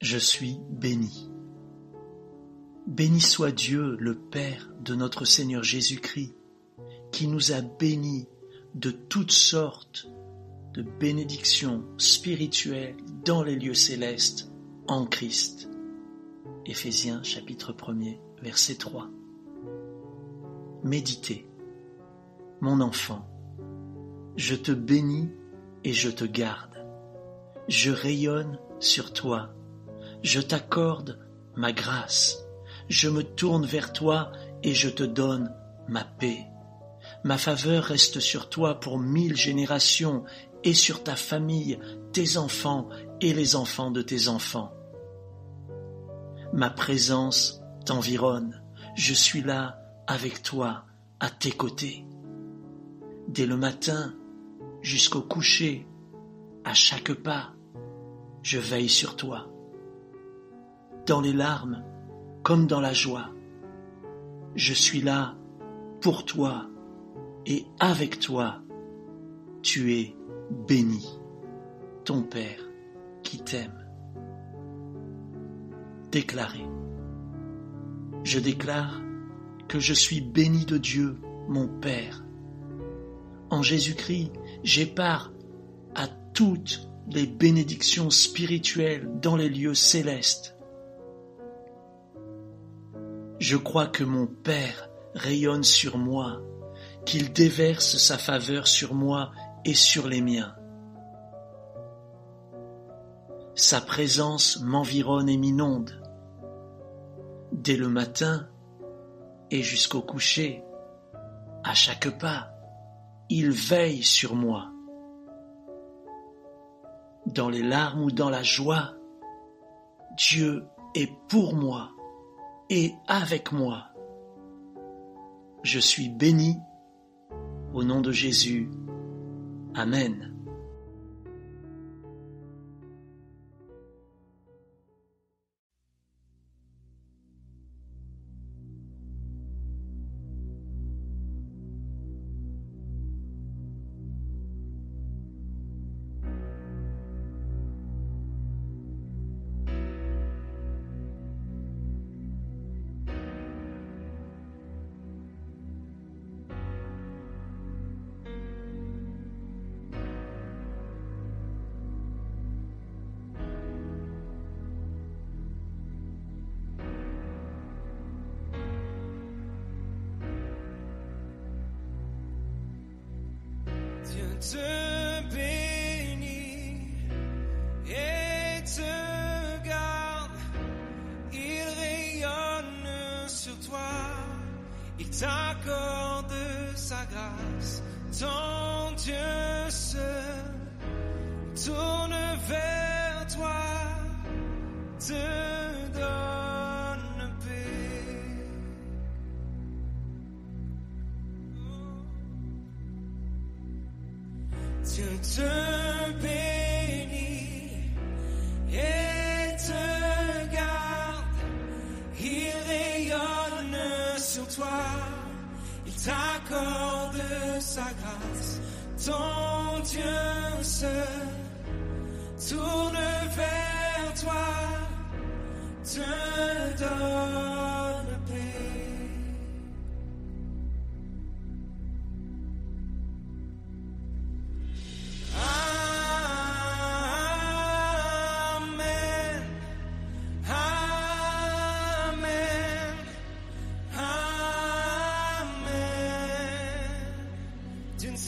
Je suis béni. Béni soit Dieu, le Père de notre Seigneur Jésus-Christ, qui nous a bénis de toutes sortes de bénédictions spirituelles dans les lieux célestes en Christ. Éphésiens chapitre 1er, verset 3. Méditez. Mon enfant, je te bénis et je te garde. Je rayonne sur toi. Je t'accorde ma grâce. Je me tourne vers toi et je te donne ma paix. Ma faveur reste sur toi pour mille générations et sur ta famille, tes enfants et les enfants de tes enfants. Ma présence t'environne. Je suis là avec toi, à tes côtés. Dès le matin jusqu'au coucher, à chaque pas, je veille sur toi. Dans les larmes comme dans la joie, je suis là pour toi et avec toi, tu es béni, ton Père qui t'aime. Déclaré. Je déclare que je suis béni de Dieu, mon Père. En Jésus-Christ, j'ai part à toutes les bénédictions spirituelles dans les lieux célestes. Je crois que mon Père rayonne sur moi, qu'il déverse sa faveur sur moi et sur les miens. Sa présence m'environne et m'inonde. Dès le matin et jusqu'au coucher, à chaque pas, il veille sur moi. Dans les larmes ou dans la joie, Dieu est pour moi et avec moi. Je suis béni au nom de Jésus. Amen. Dieu t'accorde sa grâce. Ton Dieu se tourne vers toi. Te donne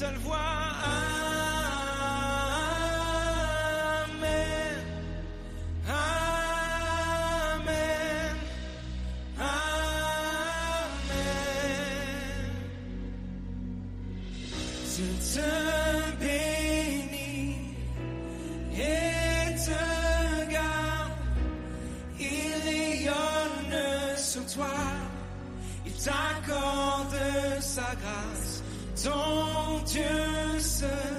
seule voix. Amen. Amen. Amen. Dieu te bénit et te garde. Il rayonne sur toi. Il t'accorde sa grâce. Dieu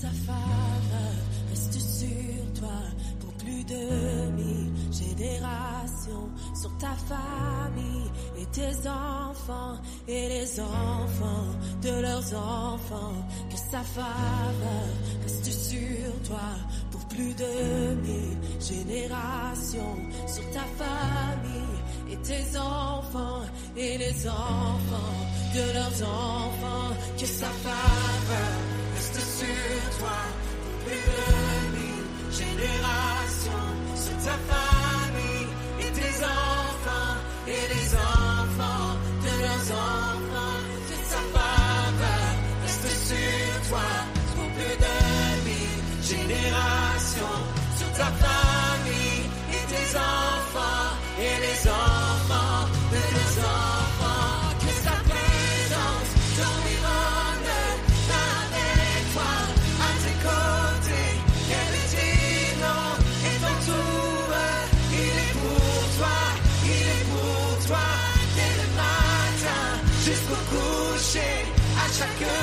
sa faveur reste sur toi pour plus de mille générations, sur ta famille et tes enfants et les enfants de leurs enfants. Que sa faveur reste sur toi pour plus de mille générations, sur ta famille et tes enfants et les enfants de leurs enfants. Que sa faveur reste sur toi. Pour plus de mille générations, à chaque